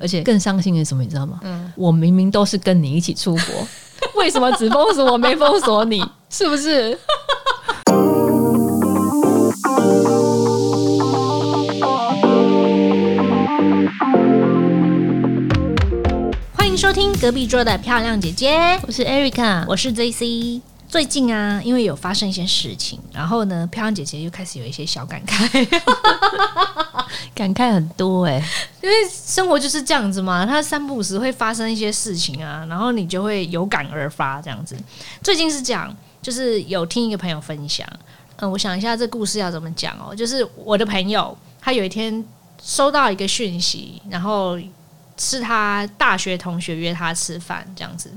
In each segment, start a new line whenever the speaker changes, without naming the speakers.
而且更伤心的是什么，你知道吗？嗯，我明明都是跟你一起出国，为什么只封锁我没封锁你？是不是？
欢迎收听隔壁桌的漂亮姐姐，
我是 Erica，
我是 JC。最近啊，因为有发生一些事情，然后呢，漂亮姐姐又开始有一些小感慨，
感慨很多哎，
因为生活就是这样子嘛，它三不五时会发生一些事情啊，然后你就会有感而发这样子。最近是这样，就是有听一个朋友分享，嗯，我想一下这故事要怎么讲哦，就是我的朋友他有一天收到一个讯息，然后是他大学同学约他吃饭这样子。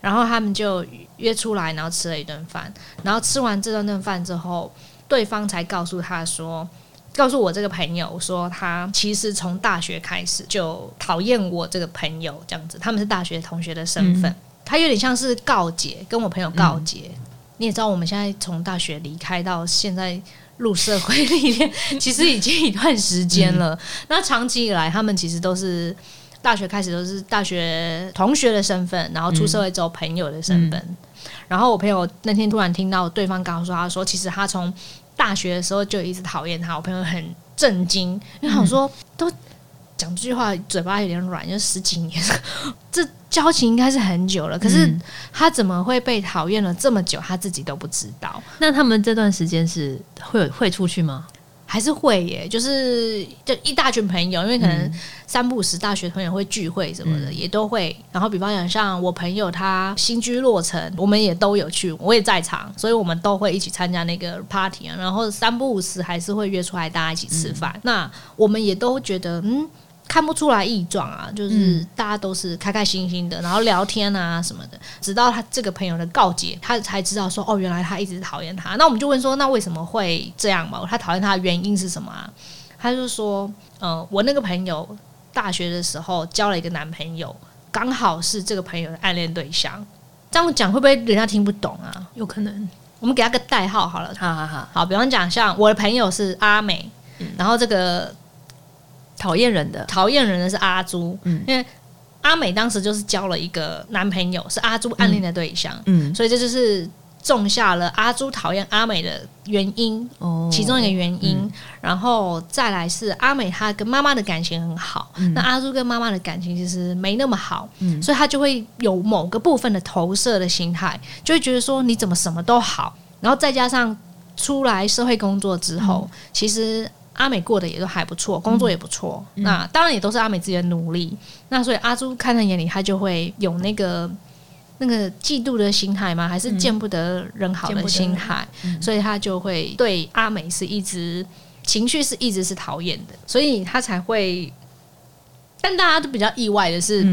然后他们就约出来，然后吃了一顿饭。然后吃完这顿顿饭之后，对方才告诉他说：“告诉我这个朋友说，他其实从大学开始就讨厌我这个朋友，这样子。他们是大学同学的身份，他有点像是告解，跟我朋友告解。你也知道，我们现在从大学离开到现在入社会里面，其实已经一段时间了。那长期以来，他们其实都是。”大学开始都是大学同学的身份，然后出社会之后朋友的身份。然后我朋友那天突然听到对方刚刚说，他说其实他从大学的时候就一直讨厌他。我朋友很震惊，因为想说都讲这句话嘴巴有点软，就十几年，这交情应该是很久了。可是他怎么会被讨厌了这么久，他自己都不知道。
那他们这段时间是会会出去吗？
还是会耶，就是就一大群朋友，因为可能三不五时大学朋友会聚会什么的，也都会。然后比方讲，像我朋友他新居落成，我们也都有去，我也在场，所以我们都会一起参加那个 party 啊。然后三不五时还是会约出来大家一起吃饭。那我们也都觉得，嗯。看不出来异状啊，就是大家都是开开心心的，然后聊天啊什么的。直到他这个朋友的告诫，他才知道说，哦，原来他一直讨厌他。那我们就问说，那为什么会这样嘛？他讨厌他的原因是什么啊？他就说，嗯，我那个朋友大学的时候交了一个男朋友，刚好是这个朋友的暗恋对象。这样讲会不会人家听不懂啊？
有可能，
我们给他个代号好了。
好好好，
好，比方讲，像我的朋友是阿美，然后这个。
讨厌人的，
讨厌人的是阿朱，嗯，因为阿美当时就是交了一个男朋友，是阿朱暗恋的对象，嗯，所以这就是种下了阿朱讨厌阿美的原因，哦，其中一个原因，然后再来是阿美她跟妈妈的感情很好，那阿朱跟妈妈的感情其实没那么好，嗯，所以她就会有某个部分的投射的心态，就会觉得说你怎么什么都好，然后再加上出来社会工作之后，其实。阿美过得也都还不错，工作也不错。那当然也都是阿美自己的努力。那所以阿朱看在眼里，他就会有那个那个嫉妒的心态吗？还是见不得人好的心态？所以他就会对阿美是一直情绪是一直是讨厌的，所以他才会。但大家都比较意外的是，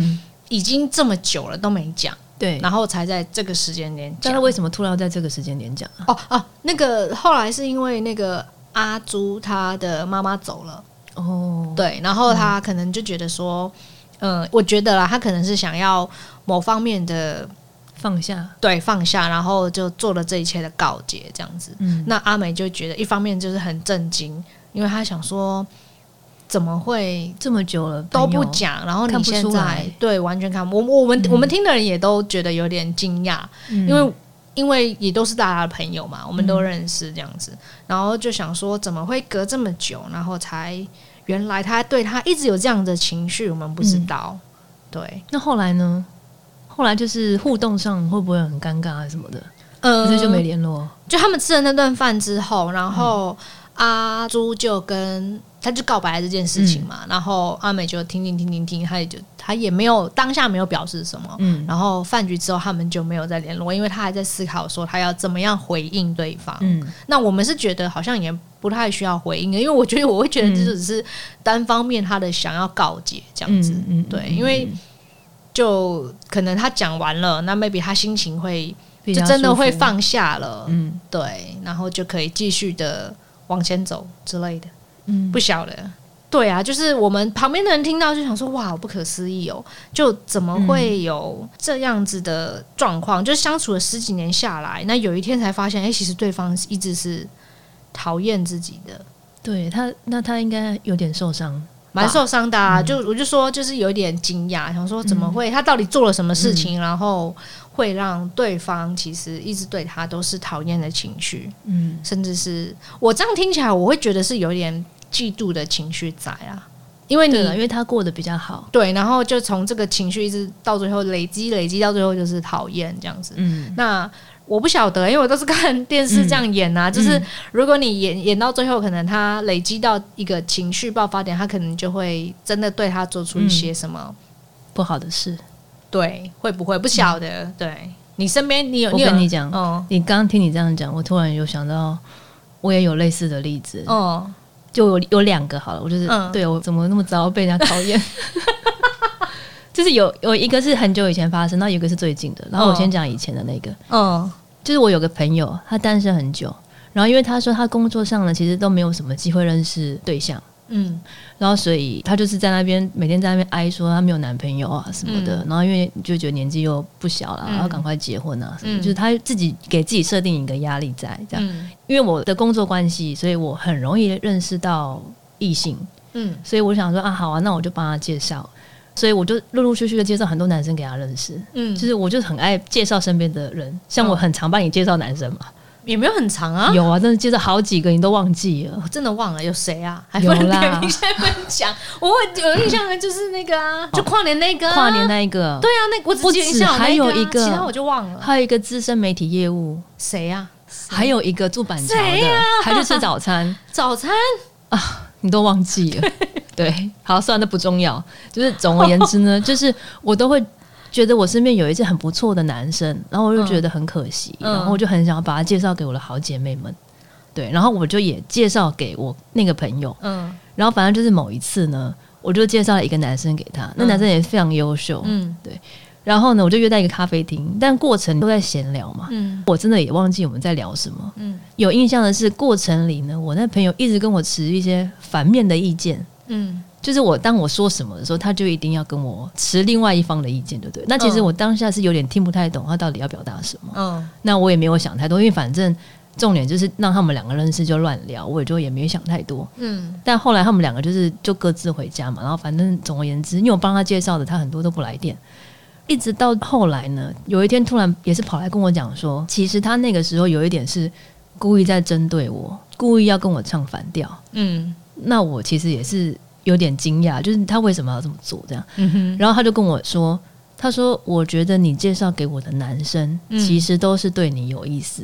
已经这么久了都没讲，
对，
然后才在这个时间点讲。
那为什么突然要在这个时间点讲
哦哦，那个后来是因为那个。阿朱他的妈妈走了。哦，对，然后他可能就觉得说，嗯，我觉得啦，他可能是想要某方面的
放下，
对，放下，然后就做了这一切的告诫，这样子。嗯，那阿美就觉得一方面就是很震惊，因为他想说，怎么会
这么久了
都不讲，然后你现在对完全看我我们我们听的人也都觉得有点惊讶，因为。因为也都是大家的朋友嘛，我们都认识这样子，然后就想说怎么会隔这么久，然后才原来他对他一直有这样的情绪，我们不知道。对，
那后来呢？后来就是互动上会不会很尴尬啊什么的？嗯，这就没联络。
就他们吃了那顿饭之后，然后阿朱就跟。他就告白这件事情嘛，然后阿美就听听听听听，他也就他也没有当下没有表示什么，嗯，然后饭局之后他们就没有再联络，因为他还在思考说他要怎么样回应对方，嗯，那我们是觉得好像也不太需要回应的，因为我觉得我会觉得这只是单方面他的想要告解这样子，嗯，对，因为就可能他讲完了，那 maybe 他心情会就真的会放下了，嗯，对，然后就可以继续的往前走之类的。嗯，不晓得，对啊，就是我们旁边的人听到就想说，哇，不可思议哦，就怎么会有这样子的状况？就相处了十几年下来，那有一天才发现，哎，其实对方一直是讨厌自己的。
对他，那他应该有点受伤，
蛮受伤的啊。就我就说，就是有点惊讶，想说怎么会他到底做了什么事情，然后会让对方其实一直对他都是讨厌的情绪，嗯，甚至是我这样听起来，我会觉得是有点嫉妒的情绪在啊。因为你，
因为他过得比较好，
对，然后就从这个情绪一直到最后累积，累积到最后就是讨厌这样子。嗯，那我不晓得，因为我都是看电视这样演啊，就是如果你演演到最后，可能他累积到一个情绪爆发点，他可能就会真的对他做出一些什么
不好的事。
对，会不会不晓得？对你身边你有，
我跟你讲，哦，你刚刚听你这样讲，我突然有想到，我也有类似的例子。哦。就有有两个好了，我就是对我怎么那么糟被人家讨厌，就是有有一个是很久以前发生，那有一个是最近的。然后我先讲以前的那个，嗯，就是我有个朋友，他单身很久，然后因为他说他工作上呢，其实都没有什么机会认识对象。嗯，然后所以他就是在那边每天在那边哀说她没有男朋友啊什么的，然后因为就觉得年纪又不小了，然后赶快结婚啊什么，就是他自己给自己设定一个压力在这样。因为我的工作关系，所以我很容易认识到异性，嗯，所以我想说啊，好啊，那我就帮他介绍，所以我就陆陆续续的介绍很多男生给他认识，嗯，就是我就很爱介绍身边的人，像我很常帮你介绍男生嘛。
也没有很长啊，
有啊，但是接着好几个你都忘记了，
我真的忘了有谁啊？
还有啦，
你现在分享，我有印象的就是那个啊，就跨年那个，
跨年那一个，
对啊，那我只记得
还有一个，
其他我就忘了，
还有一个资深媒体业务，
谁呀？
还有一个住板桥的，还去吃早餐，
早餐？
啊，你都忘记了？对，好，算了，不重要。就是总而言之呢，就是我都会。觉得我身边有一些很不错的男生，然后我就觉得很可惜，然后我就很想要把他介绍给我的好姐妹们，对，然后我就也介绍给我那个朋友，嗯，然后反正就是某一次呢，我就介绍了一个男生给他，那男生也非常优秀，嗯，对，然后呢，我就约在一个咖啡厅，但过程都在闲聊嘛，嗯，我真的也忘记我们在聊什么，嗯，有印象的是过程里呢，我那朋友一直跟我持一些反面的意见，嗯。就是我当我说什么的时候，他就一定要跟我持另外一方的意见，对不对？那其实我当下是有点听不太懂他到底要表达什么。嗯，那我也没有想太多，因为反正重点就是让他们两个认识就乱聊，我也就也没想太多。嗯，但后来他们两个就是就各自回家嘛，然后反正总而言之，因为我帮他介绍的，他很多都不来电。一直到后来呢，有一天突然也是跑来跟我讲说，其实他那个时候有一点是故意在针对我，故意要跟我唱反调。嗯，那我其实也是。有点惊讶，就是他为什么要这么做？这样，然后他就跟我说：“他说，我觉得你介绍给我的男生，其实都是对你有意思，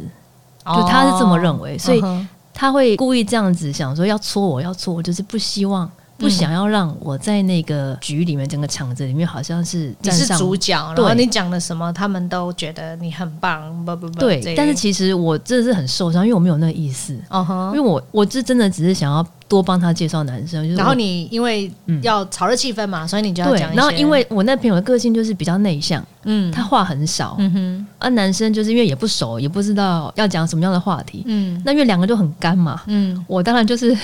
就他是这么认为，所以他会故意这样子想说要戳我，要戳我，就是不希望。”不想要让我在那个局里面，整个场子里面好像是
你是主角，然后你讲了什么，他们都觉得你很棒，不不不。
对，但是其实我真的是很受伤，因为我没有那个意思。哦哼，因为我我是真的只是想要多帮他介绍男生。
然后你因为要炒热气氛嘛，所以你就要讲。
然后因为我那朋友的个性就是比较内向，嗯，他话很少，嗯哼。啊，男生就是因为也不熟，也不知道要讲什么样的话题，嗯。那因为两个就很干嘛，嗯，我当然就是。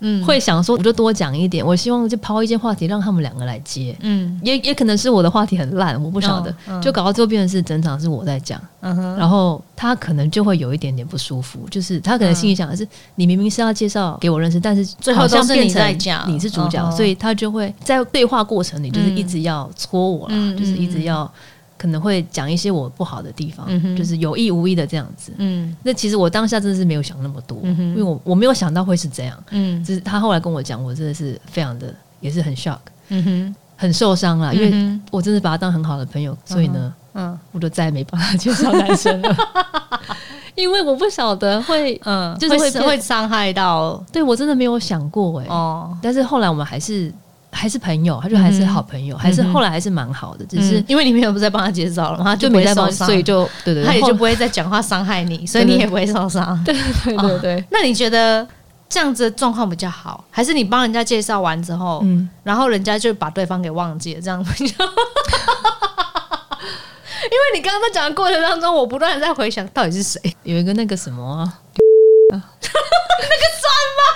嗯，会想说我就多讲一点，我希望就抛一些话题让他们两个来接。嗯，也也可能是我的话题很烂，我不晓得，就搞到最后变成是整场是我在讲。然后他可能就会有一点点不舒服，就是他可能心里想的是，你明明是要介绍给我认识，但是
最后
像变
成
你是主角，所以他就会在对话过程里就是一直要戳我了，就是一直要。可能会讲一些我不好的地方，就是有意无意的这样子。嗯，那其实我当下真的是没有想那么多，因为我我没有想到会是这样。嗯，就是他后来跟我讲，我真的是非常的也是很 shock，嗯哼，很受伤了，因为我真的把他当很好的朋友，所以呢，嗯，我就再也没帮他介绍男生了，因为我不晓得会，
嗯，就是会会伤害到，
对我真的没有想过哎，哦，但是后来我们还是。还是朋友，他就还是好朋友，还是后来还是蛮好的，只是
因为你没有不再帮他介绍了嘛，他就
没
再帮，所
以就对对，
他也就不会再讲话伤害你，所以你也不会受伤。
对对对对。
那你觉得这样子的状况比较好，还是你帮人家介绍完之后，嗯，然后人家就把对方给忘记了，这样比较？因为你刚刚在讲的过程当中，我不断的在回想到底是谁，
有一个那个什么，
那个酸吗？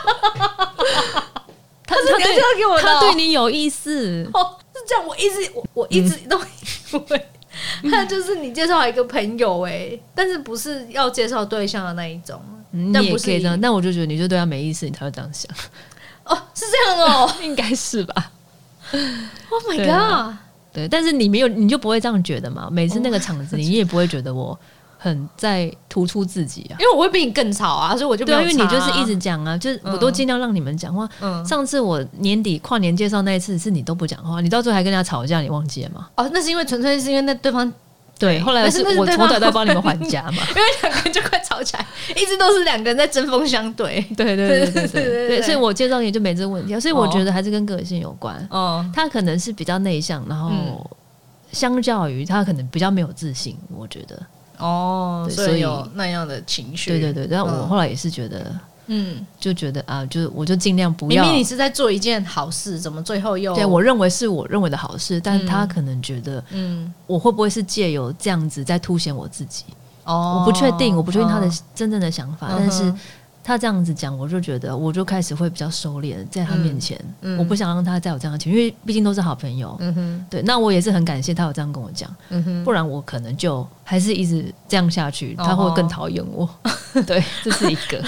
他是他给我，他对你有意思
哦，是这样。我一直我我一直都以为他就是你介绍一个朋友哎，但是不是要介绍对象的那一种，但不是
这样。但我就觉得你就对他没意思，你才会这样想。
哦，是这样哦
应该是吧
？，Oh my god！
啊对，但是你没有，你就不会这样觉得嘛？每次那个场子，你也不会觉得我很在突出自己啊。
因为我会比你更吵啊所以我就
不
要
因为你就是一直讲啊就是我都尽量让你们讲话。
嗯。
上次我年底跨年介绍那一次是你都不讲话你到最后还跟人家吵架你忘记了吗？
哦那是因为纯粹是因为那对方
对后来
是
我从小到帮你们还家嘛。
因为两个人就快吵起来一直都是两个人在针锋相对。
对对对对对所以我介绍也就没这个问题所以我觉得还是跟个性有关。
哦。
他可能是比较内向然后相较于他可能比较没有自信我觉得。
哦，所以有那样的情绪。
对对对，但我
嗯。
后来也是觉得，
嗯，
就觉得啊，就我就尽量不要。
明明你是在做一件好事，怎么最后又
对我认为是我认为的好事，但
嗯。
他可能觉得
嗯。
我会不会是借由这样子在凸显我自己？
哦，
我不确定，我不确定他的
嗯。
真正的想法，
嗯
但是他这样子讲，我就觉得我就开始会比较收敛在他面前，
嗯嗯。
我不想让他再有这样的情绪，因为毕竟都是好朋友。
嗯哼。
对，那我也是很感谢他有这样跟我讲，
嗯哼，
不然我可能就还是一直这样下去，
哦
他会更讨厌我。对，这是一个。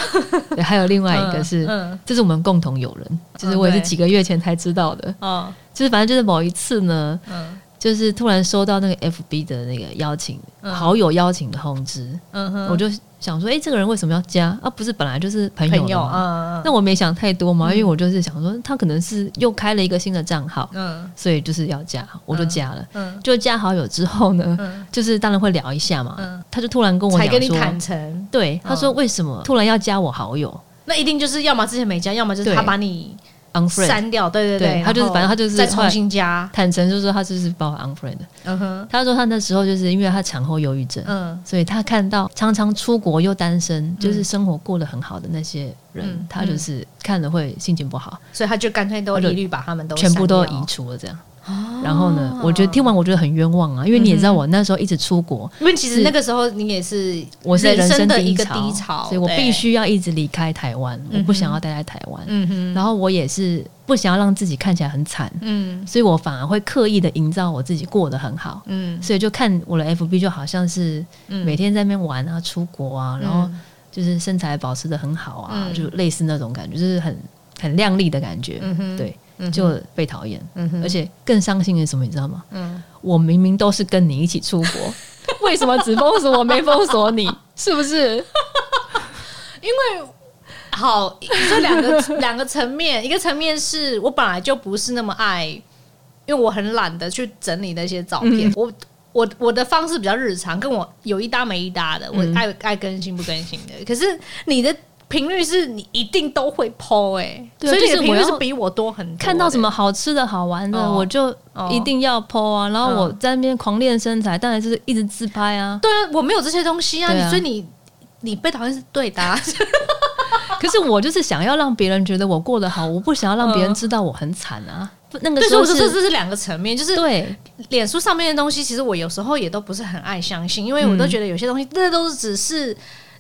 对，还有另外一个是，
嗯
这是我们共同友人，就是我也是
对。
几个月前才知道的。
哦。
就是反正就是某一次呢，
嗯
就是突然收到那个 FB 的那个邀请，
嗯。
好友邀请的通知，
嗯哼，
我就想说，哎、这个人为什么要加？啊，不是本来就是朋友？
嗯
那我没想太多嘛，因为我就是想说，他可能是又开了一个新的账号，
嗯。
所以就是要加，我就加了。
嗯。
就加好友之后呢，
嗯。
就是当然会聊一下嘛。
嗯。
他就突然跟我
才
讲说，
跟你坦诚，
对，他说
嗯。
为什么突然要加我好友？
那一定就是要么之前没加，要么就是他把你
？unfriend，
删掉，对对
对他就是反正他就是
再重新加，
坦诚就说他就是把我 unfriend 的。
嗯哼，
他说他那时候就是因为他产后忧郁症，
嗯
所以他看到常常出国又单身，就是生活过得很好的那些人，
嗯
他就是看了会心情不好，
所以他就干脆都一律把他们都
全部都移除了这样。然后呢，我觉得听完我觉得很冤枉啊，因为你也知道我那时候一直出国，
因为其实那个时候你也是
我是人
生的一个
低潮，所以我必，须要一直离开台湾，我不想要待在台湾。
嗯哼，
然后我也是不想要让自己看起来很惨，
嗯。
所以我反而会刻意的营造我自己过得很好。
嗯。
所以就看我的 FB 就好像是
嗯。
每天在那边玩啊、出国啊，然后
嗯
就是身材保持的很好啊，
嗯。
就类似那种感觉，就是很很靓丽的感觉。
嗯哼，
对，就被讨厌，而且更伤心的是什么，你知道吗？
嗯，
我明明都是跟你一起出国，为什么只封锁我没封锁你？是不是？
因为好，这两个 两个层面，一个层面是我本来就不是那么爱，因为我很懒得去整理那些照片，
嗯
我。我我的方式比较日常，跟我有一搭没一搭的，我
嗯
爱、爱更新不更新的。可是你的频率是你一定都会 PO 哎、所以你的频率
就是
比我多很多的。
看到什么好吃的好玩的，
哦
我就
哦
一定要 PO 啊。然后我
嗯
在那边狂练身材，当然就是一直自拍啊。
对啊，我没有这些东西啊，所以你你被讨厌是对的、啊。
可是我就是想要让别人觉得我过得好，我不想要让别人
嗯
知道我很惨啊。那个
对，
时候是
这是两个层面，就是
对
脸书上面的东西，其实我有时候也都不是很爱相信，因为我都觉得有些东西，这都是只是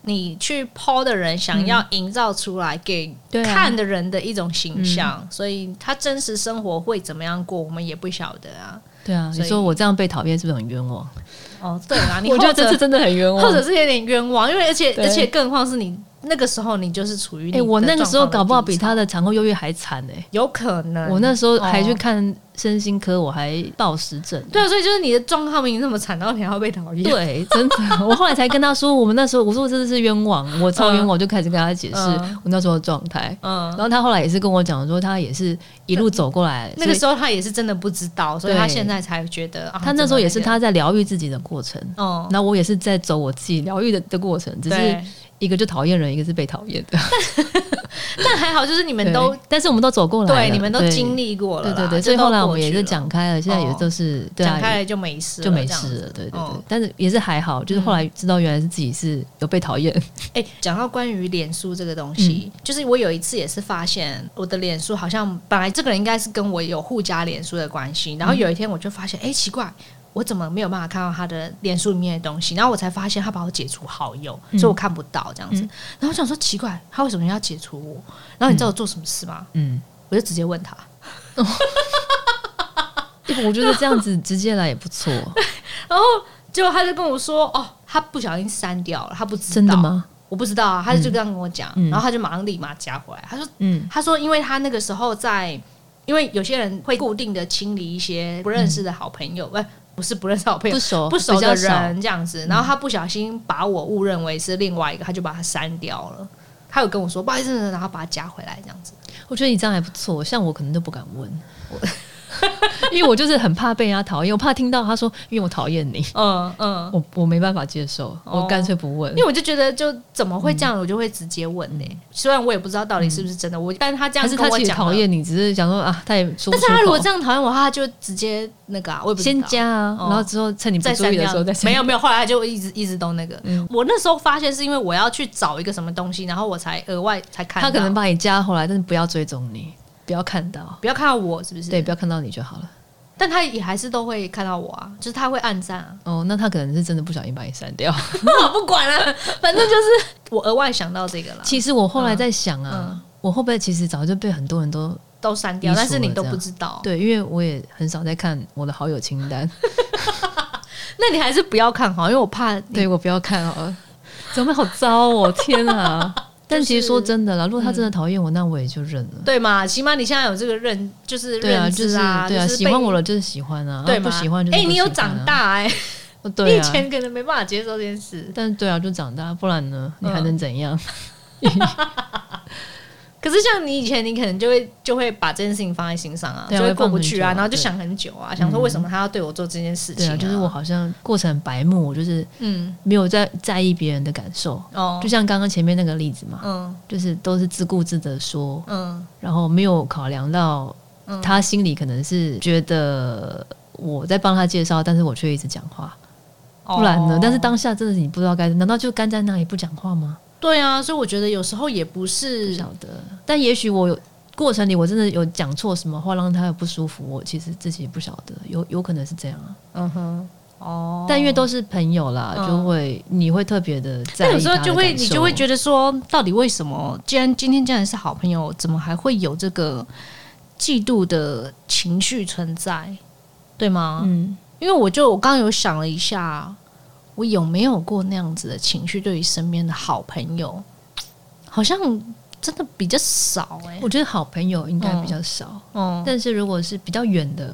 你去抛的人想要营造出来给看的人的一种形象，所以他真实生活会怎么样过，我们也不晓得啊。
对啊，你说我这样被讨厌是不是很冤枉？
哦，对啊，你
我觉得这次真的很冤枉。
或者是有点冤枉，因为而且而且更何况是你那个时候你就是处于
哎、
你
我那个时候搞不好比他
的
的产后忧郁还惨哎、
有可能，
我那时候还去
哦
看身心科，我还暴食症。
对啊，所以就是你的状况明明那么惨，然后你还要被讨厌，
对，真的，我后来才跟他说，我们那时候我说我真的是冤枉，我超冤枉，我就开始跟他解释
嗯
我那时候的状态。
嗯
然。后他后来也是跟我讲说，他也是一路走过来，
那个时候他也是真的不知道，所以他现在才觉得，啊
他那时候也是，他在疗愈自己的过程，
那个哦，
那我也是在走我自己疗愈的的过程，只是，一个就讨厌人，一个是被讨厌的。
但还好，就是你们都
但是我们都走过来了，
对，你们都经历过了，
对对对，所以后来我们也是讲开了，现在也都是
讲，开了就没事了，
就没事了，对对对。
嗯。
但是也是还好，就是后来知道原来是自己是有被讨厌，
哎，讲到关于脸书这个东西，
嗯。
就是我有一次也是发现我的脸书好像本来这个人应该是跟我有互加脸书的关系，然后有一天我就发现，哎，奇怪。我怎么没有办法看到他的脸书里面的东西？然后我才发现他把我解除好友，
嗯
所以我看不到这样子。然后我想说奇怪，他为什么要解除我？然后你知道我做什么事吗？
嗯。
我就直接问他，
我觉得这样子直接来也不错，
然后结果他就跟我说：“哦，他不小心删掉了，他不知道。”
真的？吗？
我不知道啊，他就这样跟我讲，
嗯
然后他就马上立马加回来，他说
嗯
他说因为他那个时候在，因为有些人会固定的清理一些不认识的好朋友，不、不是不认识的好朋友
不。熟
不熟的人这样子，然后他不小心把我误认为是另外一个，他就把他删掉了。他有跟我说不好意思，然后把他加回来这样子。
我觉得你这样还不错，像我可能都不敢问，因为我就是很怕被人家讨厌，我怕听到他说因为我讨厌你，
嗯嗯，
我我没办法接受，
哦。
我干脆不问。
因。为我就觉得就怎么会这样，我就会直接问呢、虽然我也不知道到底是不是真的，我但是他这样
还是他其实
跟我讲了，
讨厌你，只是想说啊，他也
但是他如果这样讨厌我，他就直接那个啊，我也不知道。
先加啊，
哦。
然后之后趁你不注意的时候再
没有没有，后来他就一直一直都那个。
嗯。
我那时候发现是因为我要去找一个什么东西，然后我才额外才看。
他可能把你加回来，但是不要追踪你，不要看到，
不要看到我是不是？
对，不要看到你就好了。
但他也还是都会看到我啊，就是他会暗赞啊。
哦，那他可能是真的不小心把你删掉。
我不管了、反正就是我额外想到这个了，
其实我后来在想啊，
嗯
我会不会其实早就被很多人都
都删掉，但是你都不知道。
对，因为我也很少在看我的好友清单，
那你还是不要看好，因为我怕
对我不要看好了，怎么会好糟哦？天啊！但其实说真的啦，如果他真的讨厌我，那我也就认了。
对嘛？起码你现在有这个认，就是
对啊，
认
就是
知啊，
对啊，喜欢我了就是喜欢啊，
对
不喜欢就是
哎、你有长，大哎、
对啊，
以前可能没办法接受这件事。
但对啊，就长大，不然呢，你还
嗯
能怎样？
可是像你以前，你可能就会就会把这件事情放在心上啊，就会过不去啊，然后就想很久啊，想说为什么他要对我做这件事情、
对啊，就是我好像过程很白目，我就是
嗯。
没有在在意别人的感受，
哦。
就像刚刚前面那个例子嘛，
嗯。
就是都是自顾自的说，
嗯。
然后没有考量到
嗯。
他心里可能是觉得我在帮他介绍，但是我却一直讲话，不然呢？
哦
但是当下真的是你不知道该，难道就干在那里不讲话吗？
对啊，所以我觉得有时候也不
不
是
晓得，但也许我有过程里我真的有讲错什么话让他有不舒服，我其实自己也不晓得，有有可能是这样啊。
嗯哼哦，
但因为都是朋友啦，
嗯
就会你会特别的在意
但有时候就会你就会觉得说，到底为什么？既然今天既然是好朋友，怎么还会有这个嫉妒的情绪存在？对吗？
嗯，
因为我就我刚刚有想了一下，我有没有过那样子的情绪？对于身边的好朋友，好像真的比较少哎、
我觉得好朋友应该比较少，
嗯，
但是如果是比较远的，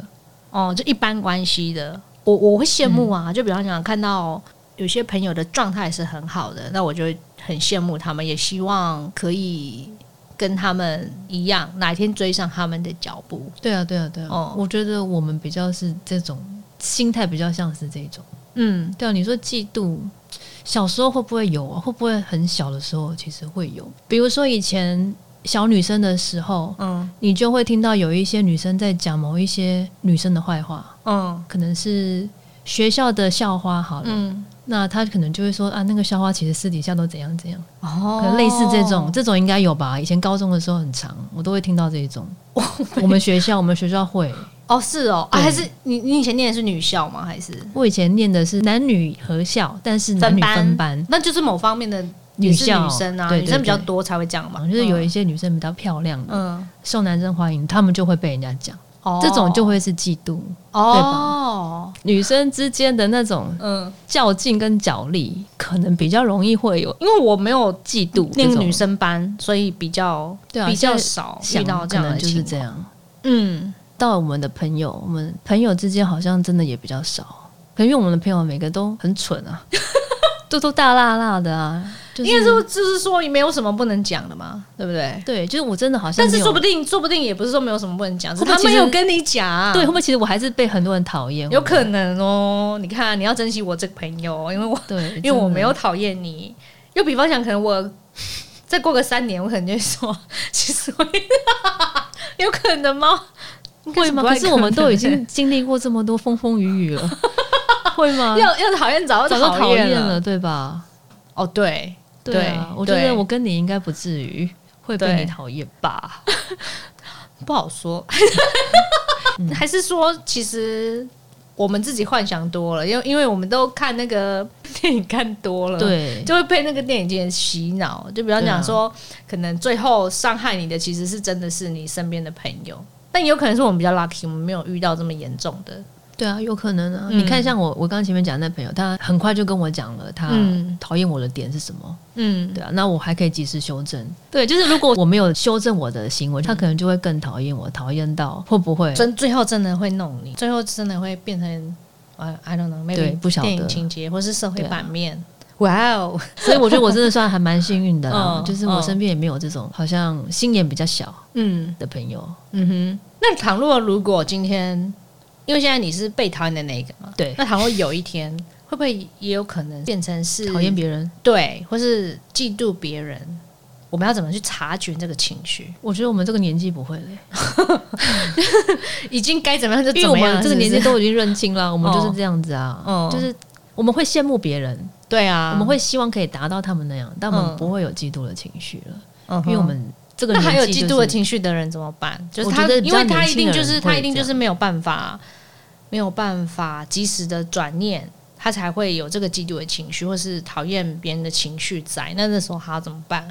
哦，就一般关系的，我我会羡慕啊。就比方讲，看到有些朋友的状态是很好的，那我就会很羡慕他们，也希望可以跟他们一样，哪一天追上他们的脚步。
对啊，对啊，对啊，
哦
我觉得我们比较是这种心态，比较像是这种。
嗯，
对啊，你说嫉妒，小时候会不会有啊？会不会很小的时候其实会有？比如说以前小女生的时候，
嗯
你就会听到有一些女生在讲某一些女生的坏话，
嗯
可能是学校的校花好了，
嗯，
那她可能就会说啊，那个校花其实私底下都怎样怎样，
哦
可能类似这种，这种应该有吧？以前高中的时候很长，我都会听到这种。我们学校，我们学校会。
哦是哦，啊、还是你你以前念的是女校吗？还是？
我以前念的是男女合校，但是男女分班，
那就是某方面的
女
女生啊，
对
女生比较多才会这样嘛，
就是有一些女生比较漂亮的，
嗯，
受男生欢迎，他们就会被人家讲，
哦。
这种就会是嫉妒。
哦，
女生之间的那种
嗯，
较劲跟角力，可能比较容易会有
因为我没有
嫉妒那
个女生班，所以比较
对啊
比较少遇
想
到这样的
就是
情况。
这样。
嗯，
到我们的朋友，我们朋友之间好像真的也比较少，可能因为我们的朋友每个都很蠢啊，都都大辣辣的啊，就是
应该说就是说没有什么不能讲的嘛，对不对？
对，就是我真的好像
但是说不定，说不定也不是说没有什么不能讲，是他没有跟你讲啊，
对，会不会其实我还是被很多人讨厌？
有可能哦。你看，你要珍惜我这个朋友，因为我
对，
因为我没有讨厌你。又比方讲，可能我再过个三年，我可能就会说，其实我有可能吗？
会吗？可是我们都已经经历过这么多风风雨雨了，会吗？
要要讨厌早就
早就讨厌
了
了，。对吧？
哦，对，
对啊，
对
我觉得我跟你应该不至于会被你讨厌吧？
不好说，
嗯
还是说其实我们自己幻想多了，因为因为我们都看那个电影看多了，，
对，
就会被那个电影界洗脑。就比方讲说，可能最后伤害你的其实是真的是你身边的朋友，但也有可能是我们比较 lucky，我们没有遇到这么严重的。
对啊，有可能啊。你看，像我我刚刚前面讲那朋友，他很快就跟我讲了，他讨厌我的点是什么。嗯，对啊，那我还可以及时修正。对，就是如果我没有修正我的行为，他可能就会更讨厌我，讨厌到会不会
真最后真的会弄你，最后真的会变成呃，I don't know，
对，不晓得
电影情节或是社会版面。哇哦！
所以我觉得我真的算还蛮幸运的啦，就是我身边也没有这种好像心眼比较小嗯的朋友。
嗯哼，那倘若如果今天，因为现在你是被讨厌的那个嘛，
对，
那倘若有一天，会不会也有可能变成是
讨厌别人？
对，或是嫉妒别人？我们要怎么去察觉这个情绪？
我觉得我们这个年纪不会嘞，
已经该怎么样就怎么样。
这个年纪都已经认清了，我们就是这样子啊，嗯，就是我们会羡慕别人。
对啊，
我们会希望可以达到他们那样，但我们不会有嫉妒的情绪了，因为我们这个
那还有嫉妒的情绪的人怎么办？就是他，因为他一定就是他一定就是没有办法，没有办法及时的转念，他才会有这个嫉妒的情绪，或是讨厌别人的情绪在。那那时候他要怎么办？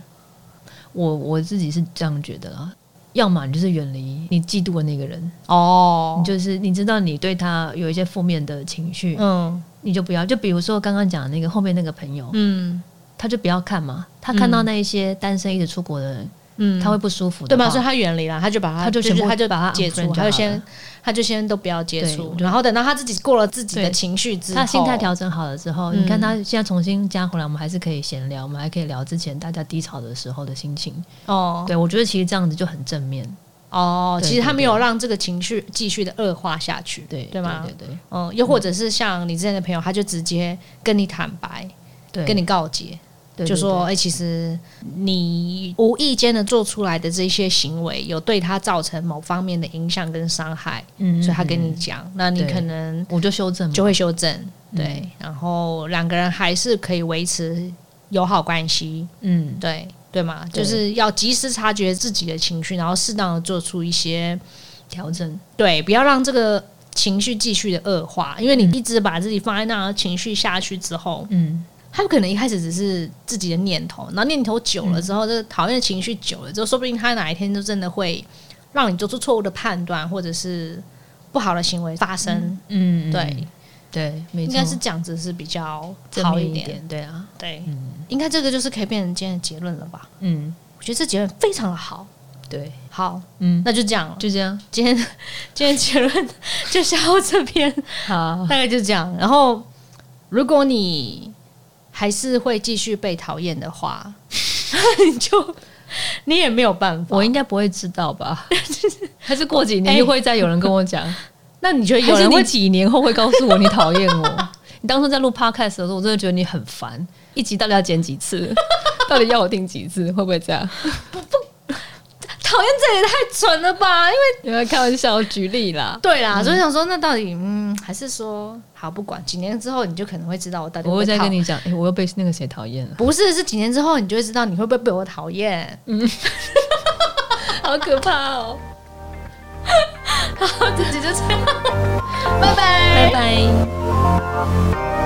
我我自己是这样觉得啊，要么你就是远离你嫉妒的那个人哦，你就是你知道你对他有一些负面的情绪，嗯。你就不要，就比如说刚刚讲的那个后面那个朋友，嗯，他就不要看嘛。他看到那一些单身一直出国的人，嗯，他会不舒服，
对吗？所以他远离了，他就把他，
他就
全部，他
就
把他解除，他就先，他就先都不要接触。然后等到他自己过了自己的情绪之后，
他心态调整好了之后，你看他现在重新加回来，我们还是可以闲聊，我们还可以聊之前大家低潮的时候的心情。哦，对，我觉得其实这样子就很正面。
哦，其实他没有让这个情绪继续的恶化下去，
对
对吗？
对对，
嗯，又或者是像你之前的朋友，他就直接跟你坦白，对，跟你告诫，就说，哎，其实你无意间的做出来的这些行为，有对他造成某方面的影响跟伤害，嗯，所以他跟你讲，那你可能
我就修正，
就会修正，对，然后两个人还是可以维持友好关系，嗯，对。对吗？就是要及时察觉自己的情绪，然后适当的做出一些
调整。
对，不要让这个情绪继续的恶化，因为你一直把自己放在那情绪下去之后，嗯，他有可能一开始只是自己的念头，然后念头久了之后，这讨厌的情绪久了之后，说不定他哪一天就真的会让你做出错误的判断，或者是不好的行为发生。嗯，对。
对，
应该是这样子是比较好
一
点。
对啊，
对，应该这个就是可以变成今天的结论了吧？嗯，我觉得这结论非常的好。
对，
好，嗯，那就这样，
就这样，
今天 今天结论就写到这边，
好，
大概就这样。然后，如果你还是会继续被讨厌的话，你就你也没有办法，
我应该不会知道吧？还是过几年又会再有人跟我讲。
那你觉得有人
会几年后会告诉我你讨厌我？你当初在录 podcast 的时候，我真的觉得你很烦，一集到底要剪几次？到底要我听几次？会不会这样？不不，
讨厌这也太蠢了吧！因为
你在开玩笑，举例啦。
对啦，所以想说，那到底嗯，还是说好不管？几年之后，你就可能会知道我到底。
我会再跟你讲，哎，我又被那个谁讨厌了？
不是，是几年之后，你就会知道你会不会被我讨厌。嗯，
好可怕哦。
好，自己就这样，拜拜，
拜拜。